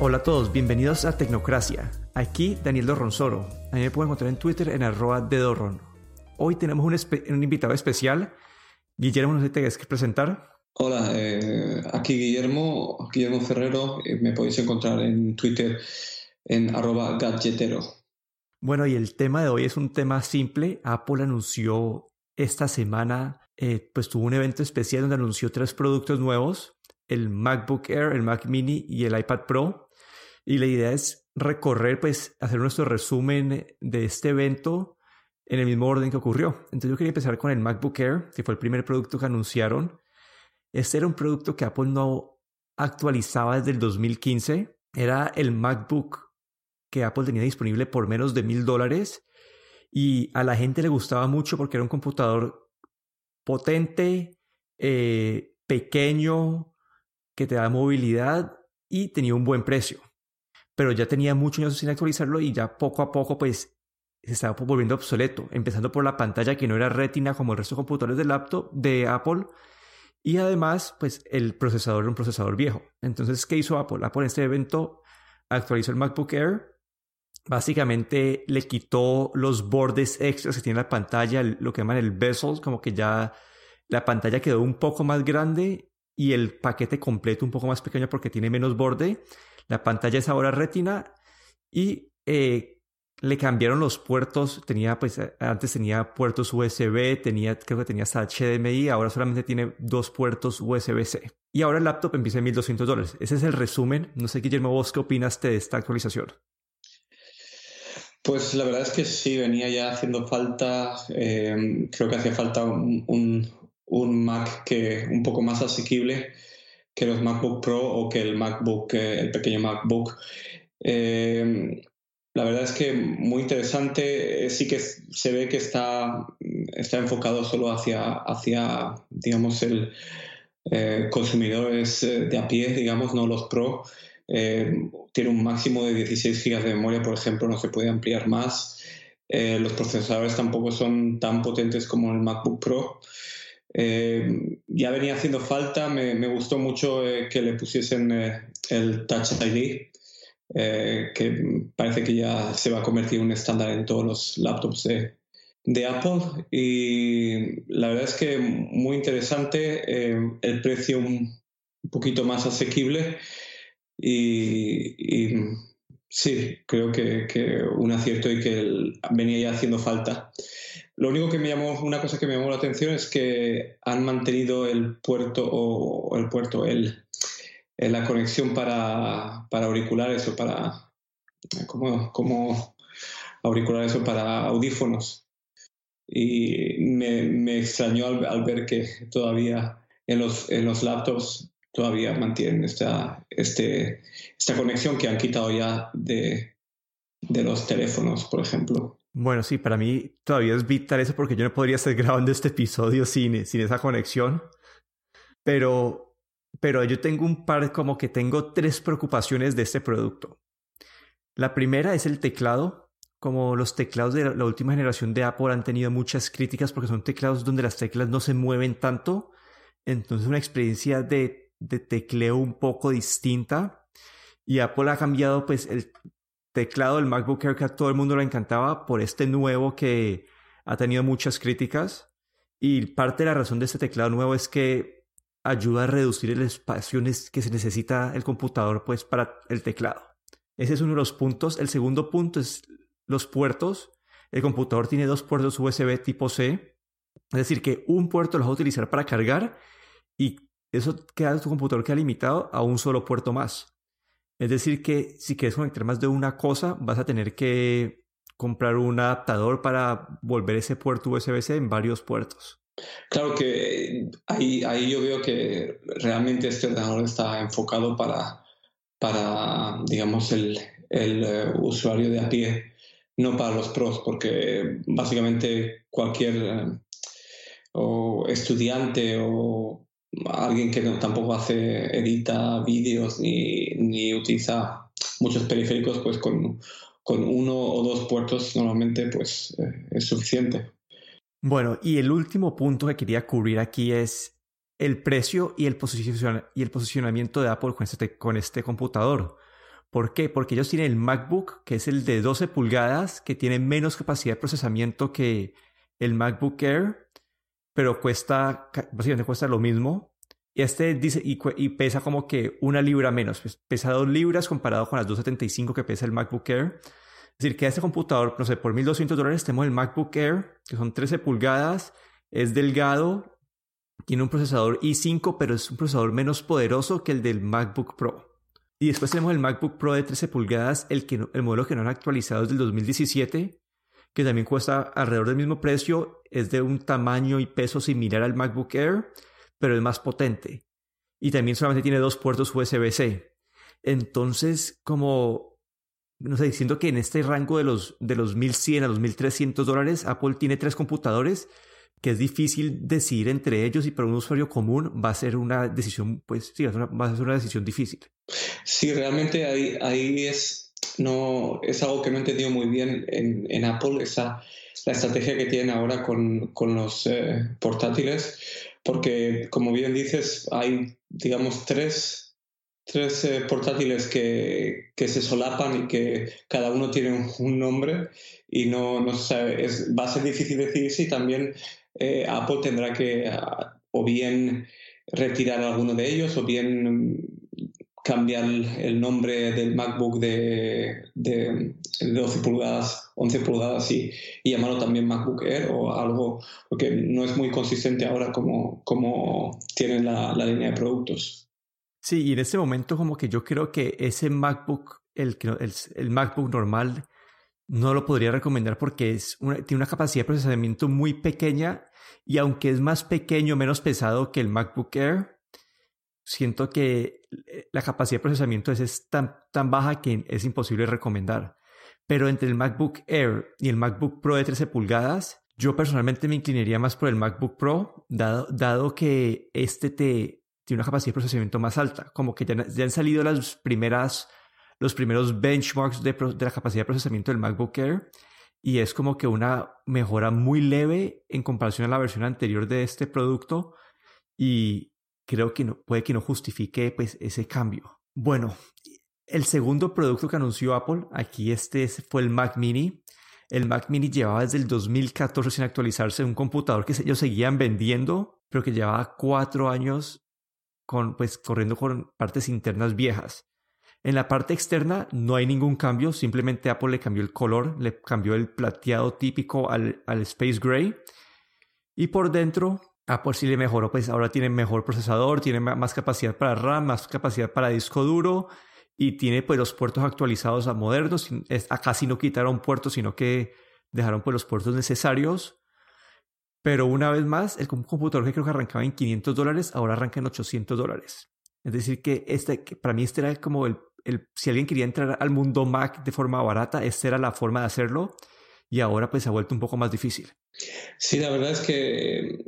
Hola a todos, bienvenidos a Tecnocracia. Aquí Daniel Dorronsoro. A mí me pueden encontrar en Twitter en arroba de Dorron. Hoy tenemos un, invitado especial. Guillermo, no sé si te que presentar. Hola, eh, aquí Guillermo, Guillermo Ferrero. Eh, me podéis encontrar en Twitter en arroba gadgetero. Bueno, y el tema de hoy es un tema simple. Apple anunció esta semana, eh, pues tuvo un evento especial donde anunció tres productos nuevos, el MacBook Air, el Mac Mini y el iPad Pro. Y la idea es recorrer, pues, hacer nuestro resumen de este evento en el mismo orden que ocurrió. Entonces yo quería empezar con el MacBook Air, que fue el primer producto que anunciaron. Este era un producto que Apple no actualizaba desde el 2015. Era el MacBook que Apple tenía disponible por menos de mil dólares y a la gente le gustaba mucho porque era un computador potente, eh, pequeño, que te da movilidad y tenía un buen precio pero ya tenía muchos años sin actualizarlo y ya poco a poco pues se estaba volviendo obsoleto, empezando por la pantalla que no era retina como el resto de computadores de laptop de Apple y además pues el procesador era un procesador viejo. Entonces, ¿qué hizo Apple? Apple en este evento actualizó el MacBook Air, básicamente le quitó los bordes extras que tiene la pantalla, lo que llaman el bezel, como que ya la pantalla quedó un poco más grande y el paquete completo un poco más pequeño porque tiene menos borde la pantalla es ahora retina y eh, le cambiaron los puertos. Tenía, pues, eh, antes tenía puertos USB, tenía, creo que tenía hasta HDMI, ahora solamente tiene dos puertos USB-C. Y ahora el laptop empieza en 1200 dólares. Ese es el resumen. No sé, Guillermo, vos qué opinas de esta actualización. Pues la verdad es que sí, venía ya haciendo falta, eh, creo que hacía falta un, un, Mac que un poco más asequible que los MacBook Pro o que el MacBook, eh, el pequeño MacBook. Eh, la verdad es que muy interesante. Eh, sí que se ve que está, está enfocado solo hacia, hacia digamos, el consumidores de a pie, digamos, no los Pro. tiene un máximo de 16 GB de memoria, por ejemplo, no se puede ampliar más. los procesadores tampoco son tan potentes como el MacBook Pro. Eh, ya venía haciendo falta, me, gustó mucho eh, que le pusiesen eh, el Touch ID, que parece que ya se va a convertir en un estándar en todos los laptops de, Apple. Y la verdad es que muy interesante, el precio un poquito más asequible y, sí, creo que, que, un acierto y que venía ya haciendo falta. Lo único que me llamó, una cosa que me llamó la atención es que han mantenido el puerto o, el puerto, el, la conexión para, auriculares o para, como, como auriculares o para audífonos. Y me, extrañó al, ver que todavía en los, en los laptops todavía mantienen esta, este, esta conexión que han quitado ya de, de los teléfonos, por ejemplo. Bueno, sí, para mí todavía es vital eso porque yo no podría estar grabando este episodio sin, esa conexión. Pero, pero yo tengo un par, como que tengo tres preocupaciones de este producto. La primera es el teclado. Como los teclados de la última generación de Apple han tenido muchas críticas porque son teclados donde las teclas no se mueven tanto. Entonces una experiencia de, de tecleo un poco distinta. Y Apple ha cambiado pues el, teclado del MacBook Air que a todo el mundo le encantaba por este nuevo que ha tenido muchas críticas. Y parte de la razón de este teclado nuevo es que ayuda a reducir el espacio que se necesita el computador pues para el teclado. Ese es uno de los puntos. El segundo punto es los puertos. El computador tiene dos puertos USB tipo C. Es decir, que un puerto lo vas a utilizar para cargar y eso queda tu computador queda limitado a un solo puerto más. Es decir, que si quieres conectar más de una cosa, vas a tener que comprar un adaptador para volver ese puerto USB-C en varios puertos. Claro que ahí, ahí yo veo que realmente este ordenador está enfocado para, para digamos, el, el eh, usuario de a pie, no para los pros, porque básicamente cualquier eh, o estudiante o alguien que tampoco hace, edita vídeos ni, ni, utiliza muchos periféricos, pues con, con, uno o dos puertos normalmente pues eh, es suficiente. Bueno, y el último punto que quería cubrir aquí es el precio y el, y el posicionamiento de Apple con este, con este computador. ¿Por qué? Porque ellos tienen el MacBook, que es el de 12 pulgadas, que tiene menos capacidad de procesamiento que el MacBook Air, pero cuesta, básicamente cuesta lo mismo. Y este dice, y, pesa como que una libra menos, pues, pesa dos libras comparado con las 275 que pesa el MacBook Air. Es decir, que este computador, no sé, por 1200 dólares tenemos el MacBook Air, que son 13 pulgadas, es delgado, tiene un procesador i5, pero es un procesador menos poderoso que el del MacBook Pro. Y después tenemos el MacBook Pro de 13 pulgadas, el, que el modelo que no han actualizado es del 2017, que también cuesta alrededor del mismo precio, es de un tamaño y peso similar al MacBook Air, pero es más potente. Y también solamente tiene dos puertos USB-C. Entonces, como, no sé, diciendo que en este rango de los, de los 1100 a los 1300 dólares, Apple tiene tres computadores que es difícil decidir entre ellos y para un usuario común va a ser una decisión, pues sí, va a ser una decisión difícil. Sí, realmente ahí, ahí es, no, es algo que no he entendido muy bien en, Apple, esa, la estrategia que tienen ahora con, con los eh, portátiles, porque como bien dices, hay, digamos, tres, tres eh, portátiles que, que, se solapan y que cada uno tiene un, nombre y no, no es, va a ser difícil decidir si también eh, Apple tendrá que ah, o bien retirar alguno de ellos o bien cambiar el nombre del MacBook de, de 12 pulgadas, 11 pulgadas y, llamarlo también MacBook Air o algo, porque no es muy consistente ahora como, como tienen la, línea de productos. Sí, y en este momento como que yo creo que ese MacBook, el, el, el MacBook normal, no lo podría recomendar porque es tiene una capacidad de procesamiento muy pequeña y aunque es más pequeño, menos pesado que el MacBook Air, siento que la capacidad de procesamiento es, tan, tan baja que es imposible recomendar. Pero entre el MacBook Air y el MacBook Pro de 13 pulgadas, yo personalmente me inclinaría más por el MacBook Pro, dado, dado que este te, tiene una capacidad de procesamiento más alta. Como que ya, ya han salido las primeras los primeros benchmarks de, la capacidad de procesamiento del MacBook Air y es como que una mejora muy leve en comparación a la versión anterior de este producto y creo que no, puede que no justifique pues, ese cambio. Bueno, el segundo producto que anunció Apple, aquí este fue el Mac Mini. El Mac Mini llevaba desde el 2014 sin actualizarse un computador que ellos seguían vendiendo, pero que llevaba cuatro años con, pues, corriendo con partes internas viejas. En la parte externa no hay ningún cambio, simplemente Apple le cambió el color, le cambió el plateado típico al, Space Gray. Y por dentro, Apple sí le mejoró, pues ahora tiene mejor procesador, tiene más capacidad para RAM, más capacidad para disco duro y tiene pues los puertos actualizados a modernos. Acá sí no quitaron puertos, sino que dejaron pues los puertos necesarios. Pero una vez más, el computador que creo que arrancaba en 500 dólares, ahora arranca en 800 dólares. Es decir, que este, para mí este era como el si alguien quería entrar al mundo Mac de forma barata, esta era la forma de hacerlo y ahora pues se ha vuelto un poco más difícil. Sí, la verdad es que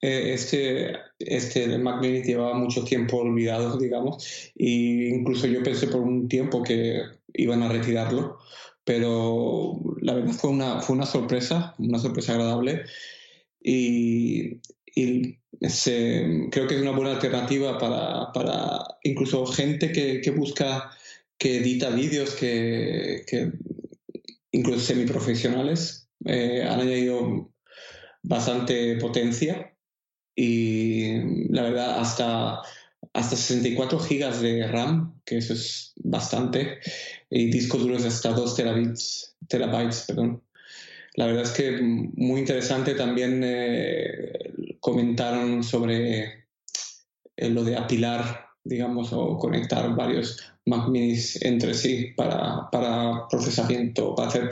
este, este Mini llevaba mucho tiempo olvidado, digamos, e incluso yo pensé por un tiempo que iban a retirarlo, pero la verdad fue una, fue una sorpresa, una sorpresa agradable y, y creo que es una buena alternativa para, para incluso gente que, que, busca, que edita vídeos, que, que incluso semiprofesionales, eh, han añadido bastante potencia y la verdad hasta, hasta 64 gigas de RAM, que eso es bastante, y discos duros hasta 2 terabytes, terabytes perdón. La verdad es que muy interesante también eh, comentaron sobre eh, lo de apilar, digamos, o conectar varios Mac minis entre sí para, para procesamiento, para hacer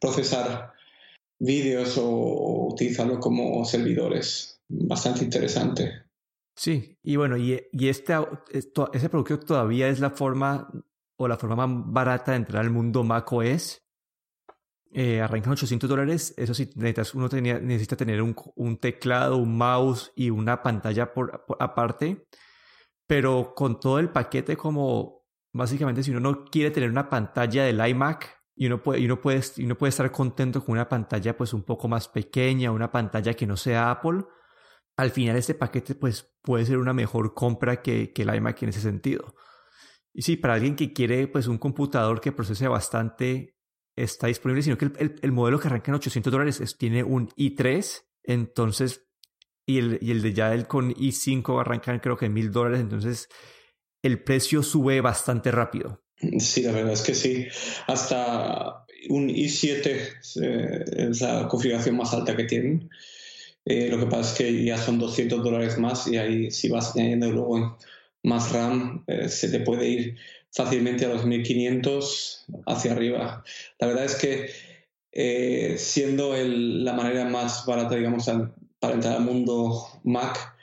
procesar vídeos o, utilizarlo como servidores. Bastante interesante. Sí, y bueno, y, y este, ese producto todavía es la forma o la forma más barata de entrar al mundo Mac OS eh, arrancan 800 dólares. Eso sí, necesitas, uno tenía, necesita tener un, un, teclado, un mouse y una pantalla por, aparte. Pero con todo el paquete, como básicamente, si uno no quiere tener una pantalla del iMac y uno puede, y uno puede, y uno puede estar contento con una pantalla pues un poco más pequeña, una pantalla que no sea Apple, al final este paquete pues puede ser una mejor compra que, que el iMac en ese sentido. Y sí, para alguien que quiere pues un computador que procese bastante, está disponible, sino que el, modelo que arranca en 800 dólares tiene un i3, entonces, y el, y el de ya el con i5 arrancan creo que en 1000 dólares, entonces el precio sube bastante rápido. Sí, la verdad es que sí. Hasta un i7 eh, es la configuración más alta que tienen. Eh, lo que pasa es que ya son 200 dólares más y ahí si vas añadiendo luego más RAM eh, se te puede ir fácilmente a los 1500 hacia arriba. La verdad es que siendo la manera más barata, digamos, para entrar al mundo Mac,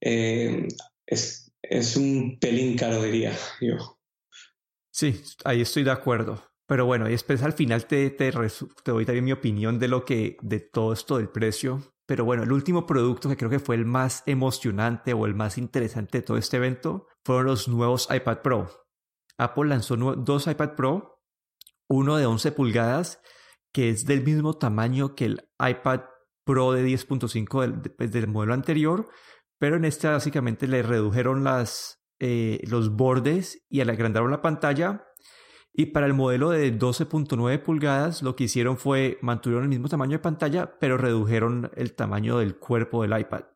es, es un pelín caro, diría yo. Sí, ahí estoy de acuerdo. Pero bueno, y después al final te, te, te, doy también mi opinión de lo que, de todo esto del precio. Pero bueno, el último producto que creo que fue el más emocionante o el más interesante de todo este evento fueron los nuevos iPad Pro. Apple lanzó dos iPad Pro, uno de 11 pulgadas, que es del mismo tamaño que el iPad Pro de 10.5 del, pues, del modelo anterior, pero en este básicamente le redujeron las, eh, los bordes y agrandaron la pantalla. Y para el modelo de 12.9 pulgadas, lo que hicieron fue mantuvieron el mismo tamaño de pantalla, pero redujeron el tamaño del cuerpo del iPad.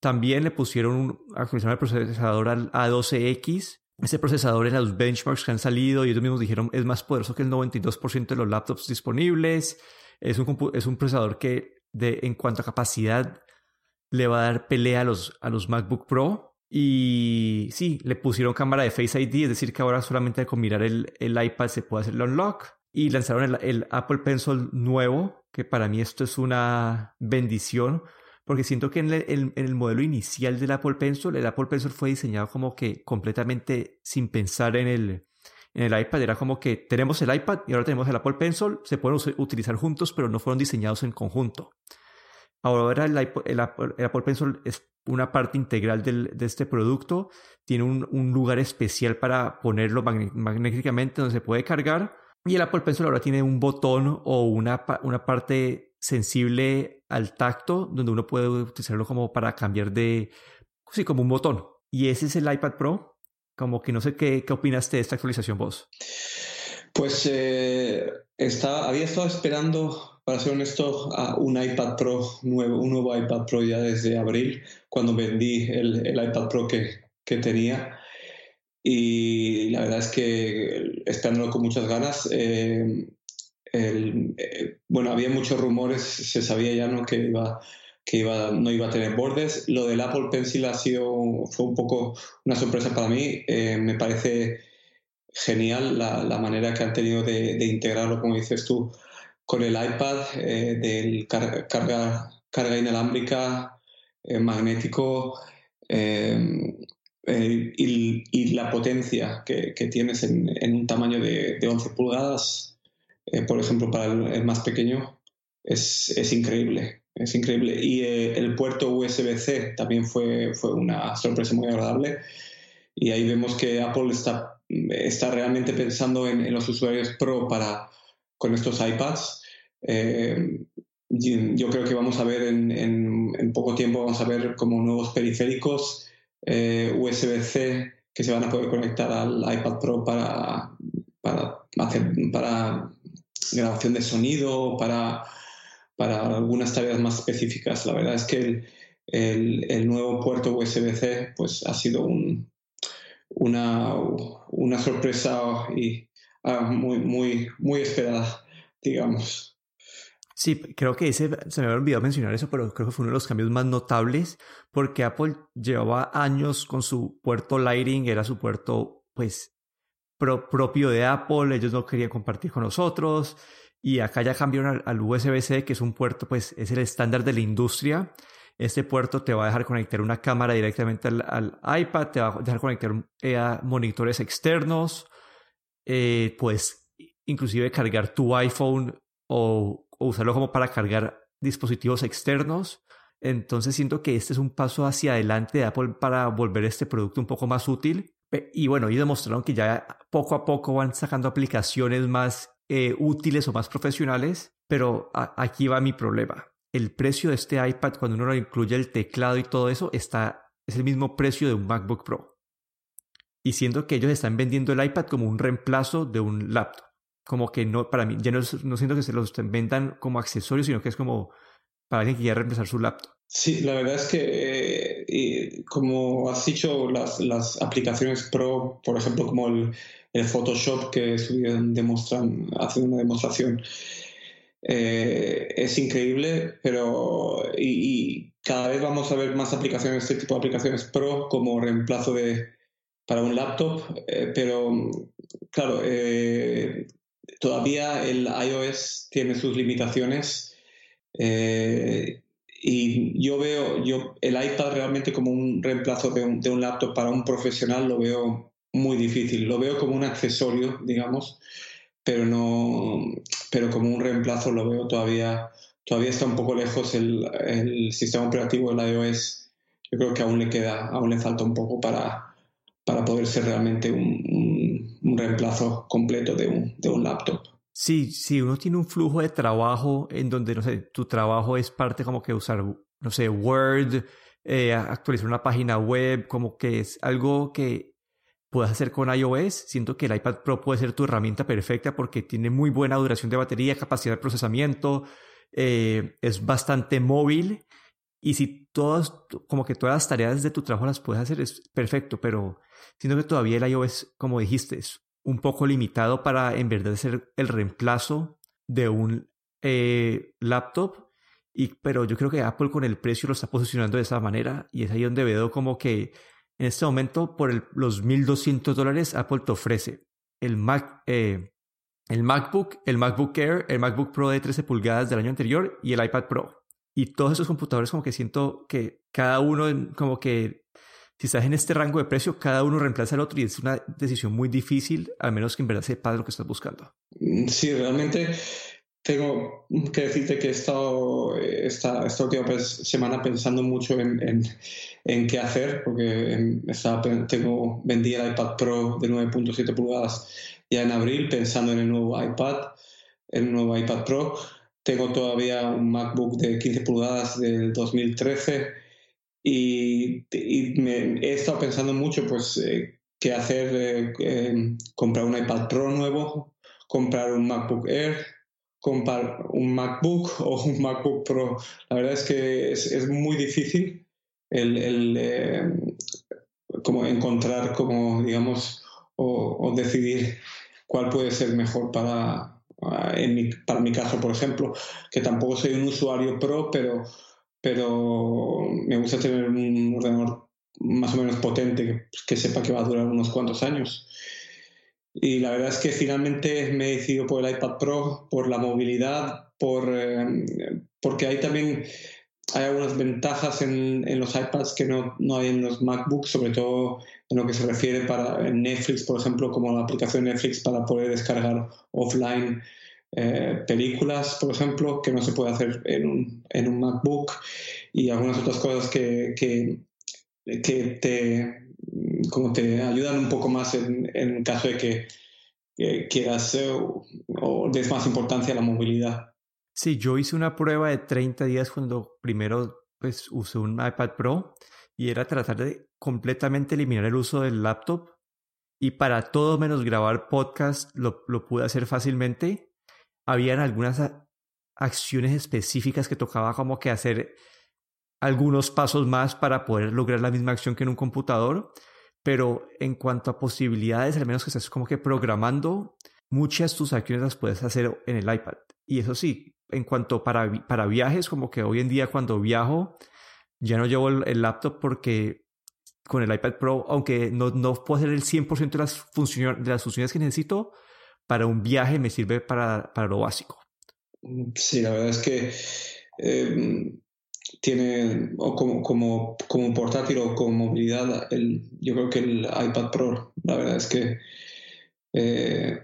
También le pusieron un, actualizaron el procesador al A12X. Ese procesador en los benchmarks que han salido y ellos mismos dijeron es más poderoso que el 92% de los laptops disponibles. Es un, es un procesador que de, en cuanto a capacidad le va a dar pelea a los, a los MacBook Pro. Y sí, le pusieron cámara de Face ID, es decir, que ahora solamente con mirar el, el iPad se puede hacer el unlock. Y lanzaron el, Apple Pencil nuevo, que para mí esto es una bendición, porque siento que en el, en el, modelo inicial del Apple Pencil, el Apple Pencil fue diseñado como que completamente sin pensar en el, en el iPad. Era como que tenemos el iPad y ahora tenemos el Apple Pencil, se pueden utilizar juntos, pero no fueron diseñados en conjunto. Ahora el, el, Apple Pencil es una parte integral del, de este producto. Tiene un, un, lugar especial para ponerlo magnéticamente donde se puede cargar. Y el Apple Pencil ahora tiene un botón o una, una parte sensible al tacto donde uno puede utilizarlo como para cambiar de... Sí, como un botón. Y ese es el iPad Pro. Como que no sé qué, qué opinaste de esta actualización vos. Pues eh, está, había estado esperando para ser honesto, un iPad Pro nuevo, un nuevo iPad Pro ya desde abril, cuando vendí el, el iPad Pro que, que, tenía. Y la verdad es que esperándolo con muchas ganas. Eh, el, eh, bueno, había muchos rumores, se sabía ya ¿no? que, iba, que iba, no iba a tener bordes. Lo del Apple Pencil ha sido, fue un poco una sorpresa para mí. Eh, me parece genial la, la, manera que han tenido de, de integrarlo, como dices tú, con el iPad eh, del carga, carga inalámbrica, eh, magnético eh, y, la potencia que, tienes en, un tamaño de, 11 pulgadas, por ejemplo, para el, más pequeño, es, es, increíble. Es increíble. Y el puerto USB-C también fue, fue una sorpresa muy agradable. Y ahí vemos que Apple está, está realmente pensando en, en los usuarios Pro para, con estos iPads. Eh, yo creo que vamos a ver en, poco tiempo, vamos a ver como nuevos periféricos eh, USB-C que se van a poder conectar al iPad Pro para, para, hacer, para grabación de sonido, para, para algunas tareas más específicas. La verdad es que el, nuevo puerto USB-C pues, ha sido un, una, una sorpresa y, ah, muy, muy, muy esperada digamos. Sí, creo que ese, se me había olvidado mencionar eso, pero creo que fue uno de los cambios más notables porque Apple llevaba años con su puerto Lighting, era su puerto pues propio de Apple, ellos no querían compartir con nosotros y acá ya cambiaron al, USB-C, que es un puerto pues es el estándar de la industria. Este puerto te va a dejar conectar una cámara directamente al, iPad, te va a dejar conectar eh, a monitores externos, eh, pues inclusive cargar tu iPhone o, usarlo como para cargar dispositivos externos. Entonces siento que este es un paso hacia adelante de Apple para volver este producto un poco más útil. Y bueno, y demostraron que ya poco a poco van sacando aplicaciones más eh, útiles o más profesionales, pero aquí va mi problema. El precio de este iPad, cuando uno lo incluye el teclado y todo eso, está, es el mismo precio de un MacBook Pro. Y siento que ellos están vendiendo el iPad como un reemplazo de un laptop. Como que no, para mí, ya no, no siento que se los vendan como accesorios, sino que es como para alguien que quiera reemplazar su laptop. Sí, la verdad es que, eh, como has dicho, las, las, aplicaciones Pro, por ejemplo, como el, el Photoshop que demuestran, hacen una demostración, eh, es increíble, pero y, cada vez vamos a ver más aplicaciones, este tipo de aplicaciones Pro como reemplazo de, para un laptop, eh, pero claro, todavía el iOS tiene sus limitaciones y yo veo yo el iPad realmente como un reemplazo de un, de un, laptop para un profesional lo veo muy difícil. Lo veo como un accesorio, digamos, pero no, pero como un reemplazo lo veo todavía, todavía está un poco lejos el, el sistema operativo del iOS. Yo creo que aún le queda, aún le falta un poco para, para poder ser realmente un, un, reemplazo completo de un, de un laptop. Sí, sí, uno tiene un flujo de trabajo en donde, no sé, tu trabajo es parte como que usar, no sé, Word, eh, actualizar una página web, como que es algo que puedes hacer con iOS. Siento que el iPad Pro puede ser tu herramienta perfecta porque tiene muy buena duración de batería, capacidad de procesamiento, eh, es bastante móvil y si todas, como que todas las tareas de tu trabajo las puedes hacer, es perfecto, pero siento que todavía el iOS, como dijiste, es un poco limitado para en verdad ser el reemplazo de un eh, laptop. Y, pero yo creo que Apple con el precio lo está posicionando de esa manera y es ahí donde veo como que en este momento por el, los 1.200 dólares Apple te ofrece el, Mac, eh, el MacBook, el MacBook Air, el MacBook Pro de 13 pulgadas del año anterior y el iPad Pro. Y todos esos computadores como que siento que cada uno como que si estás en este rango de precio, cada uno reemplaza al otro y es una decisión muy difícil, al menos que en verdad sepas lo que estás buscando. Mm, sí, realmente tengo que decirte que he estado esta, esta última semana pensando mucho en, en, qué hacer, porque estaba, tengo, vendí el iPad Pro de 9.7 pulgadas ya en abril, pensando en el nuevo iPad, el nuevo iPad Pro. Tengo todavía un MacBook de 15 pulgadas del 2013 y, he estado pensando mucho, pues, eh, qué hacer, eh, eh, comprar un iPad Pro nuevo, comprar un MacBook Air, comprar un MacBook o un MacBook Pro. La verdad es que es, muy difícil el, el como encontrar, como digamos, o, o, decidir cuál puede ser mejor para, en mi, para mi caso, por ejemplo, que tampoco soy un usuario pro, pero pero me gusta tener un ordenador más o menos potente que, sepa que va a durar unos cuantos años. Y la verdad es que finalmente me he decidido por el iPad Pro, por la movilidad, por, eh, porque hay también hay algunas ventajas en, en los iPads que no, no, hay en los MacBooks, sobre todo en lo que se refiere para Netflix, por ejemplo, como la aplicación Netflix para poder descargar offline eh, películas, por ejemplo, que no se puede hacer en un, en un MacBook y algunas otras cosas que, que, que te, como te ayudan un poco más en, en caso de que, quieras eh, o des más importancia a la movilidad. Sí, yo hice una prueba de 30 días cuando primero pues usé un iPad Pro y era tratar de completamente eliminar el uso del laptop y para todo menos grabar podcast lo, lo pude hacer fácilmente habían algunas acciones específicas que tocaba como que hacer algunos pasos más para poder lograr la misma acción que en un computador, pero en cuanto a posibilidades, al menos que estés como que programando, muchas tus acciones las puedes hacer en el iPad. Y eso sí, en cuanto para, para viajes, como que hoy en día cuando viajo, ya no llevo el, laptop porque con el iPad Pro, aunque no, no puedo hacer el 100% de las, funciones, de las funciones que necesito, para un viaje me sirve para, para lo básico. Sí, la verdad es que em, tiene, o como, como, como, portátil o como movilidad, el, yo creo que el iPad Pro, la verdad es que eh,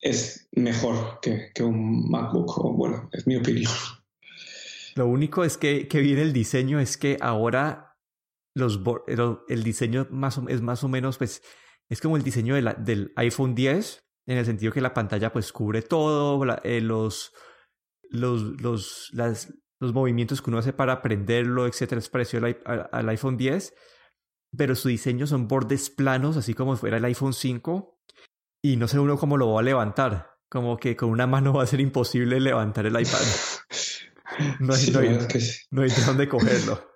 es mejor que, que, un MacBook, o bueno, es mi opinión. Lo único es que, que viene el diseño, es que ahora los, el diseño más es más o menos, pues, es como el diseño de la, del iPhone 10, en el sentido que la pantalla pues cubre todo, eh, los, los, los, los movimientos que uno hace para prenderlo, etcétera, es parecido al, iPhone 10. pero su diseño son bordes planos, así como fuera el iPhone 5, y no sé uno cómo lo va a levantar. Como que con una mano va a ser imposible levantar el iPad. No hay, no hay, no hay de dónde cogerlo.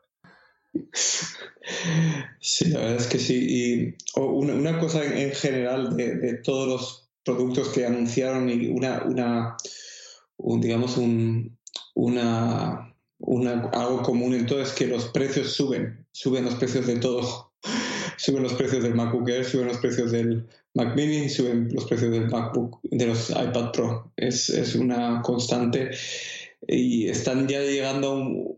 Sí, la verdad es que sí. Y una, cosa en general de, todos los productos que anunciaron y una, una digamos, un, una, una, algo común en todo es que los precios suben, suben los precios de todo. suben los precios del MacBook Air, suben los precios del Mac Mini, suben los precios del MacBook, de los iPad Pro. Es, es una constante y están ya llegando a un,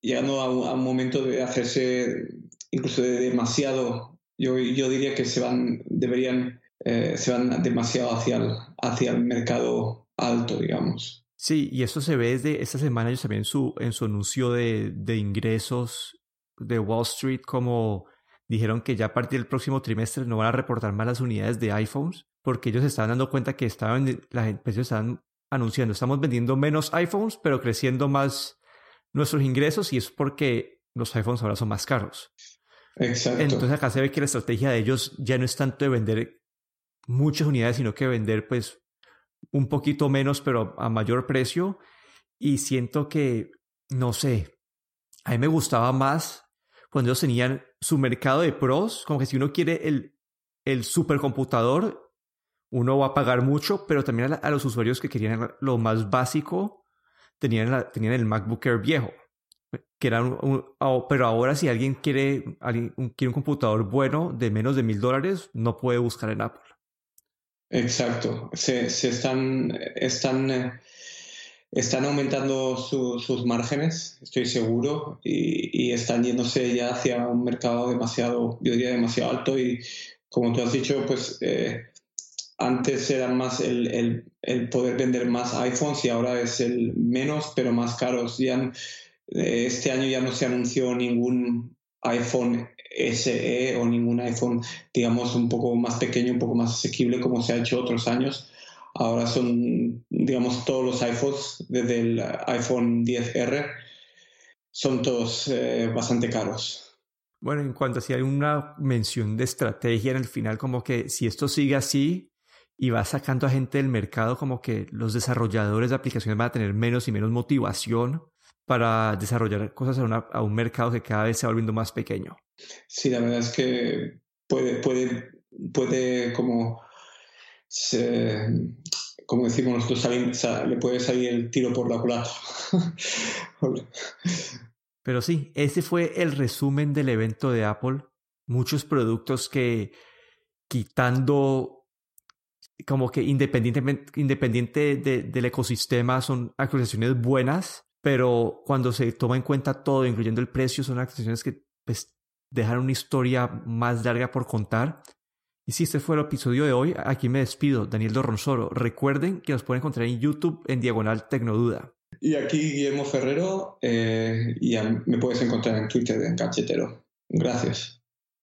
llegando a un, momento de hacerse incluso de demasiado, yo, yo diría que se van, deberían, eh, se van demasiado hacia el, hacia el mercado alto, digamos. Sí, y eso se ve desde esta semana, ellos también en su, en su anuncio de, de ingresos de Wall Street, como dijeron que ya a partir del próximo trimestre no van a reportar más las unidades de iPhones, porque ellos estaban dando cuenta que estaban, las empresas estaban anunciando, estamos vendiendo menos iPhones, pero creciendo más nuestros ingresos, y es porque los iPhones ahora son más caros. Exacto. Entonces acá se ve que la estrategia de ellos ya no es tanto de vender muchas unidades, sino que vender pues un poquito menos, pero a mayor precio. Y siento que, no sé, a mí me gustaba más cuando ellos tenían su mercado de pros, como que si uno quiere el, el supercomputador, uno va a pagar mucho, pero también a, los usuarios que querían lo más básico, tenían, tenían el MacBook Air viejo. Que era pero ahora si alguien quiere, alguien, quiere un computador bueno de menos de mil dólares, no puede buscar en Apple. Exacto. Se, se están, están, eh, están aumentando sus márgenes, estoy seguro, y, y, están yéndose ya hacia un mercado demasiado, yo diría demasiado alto. Y como tú has dicho, pues eh, antes era más el, el, el, poder vender más iPhones y ahora es el menos, pero más caros. Ya, eh, este año ya no se anunció ningún iPhone SE o ningún iPhone, digamos, un poco más pequeño, un poco más asequible como se ha hecho otros años. Ahora son, digamos, todos los iPhones, desde el iPhone 10R, son todos eh, bastante caros. Bueno, en cuanto a si hay una mención de estrategia en el final, como que si esto sigue así y va sacando a gente del mercado, como que los desarrolladores de aplicaciones van a tener menos y menos motivación para desarrollar cosas a, un mercado que cada vez se va volviendo más pequeño. Sí, la verdad es que puede, puede, puede como, como decimos nosotros, le puede salir el tiro por la culata. Pero sí, ese fue el resumen del evento de Apple. Muchos productos que quitando como que independientemente independiente del ecosistema son actualizaciones buenas pero cuando se toma en cuenta todo, incluyendo el precio, son actuaciones que pues, dejan una historia más larga por contar. Y si este fue el episodio de hoy, aquí me despido, Daniel Dorronsoro. Recuerden que nos pueden encontrar en YouTube en Diagonal Tecnoduda. Y aquí Guillermo Ferrero, eh, y me puedes encontrar en Twitter en Cachetero. Gracias.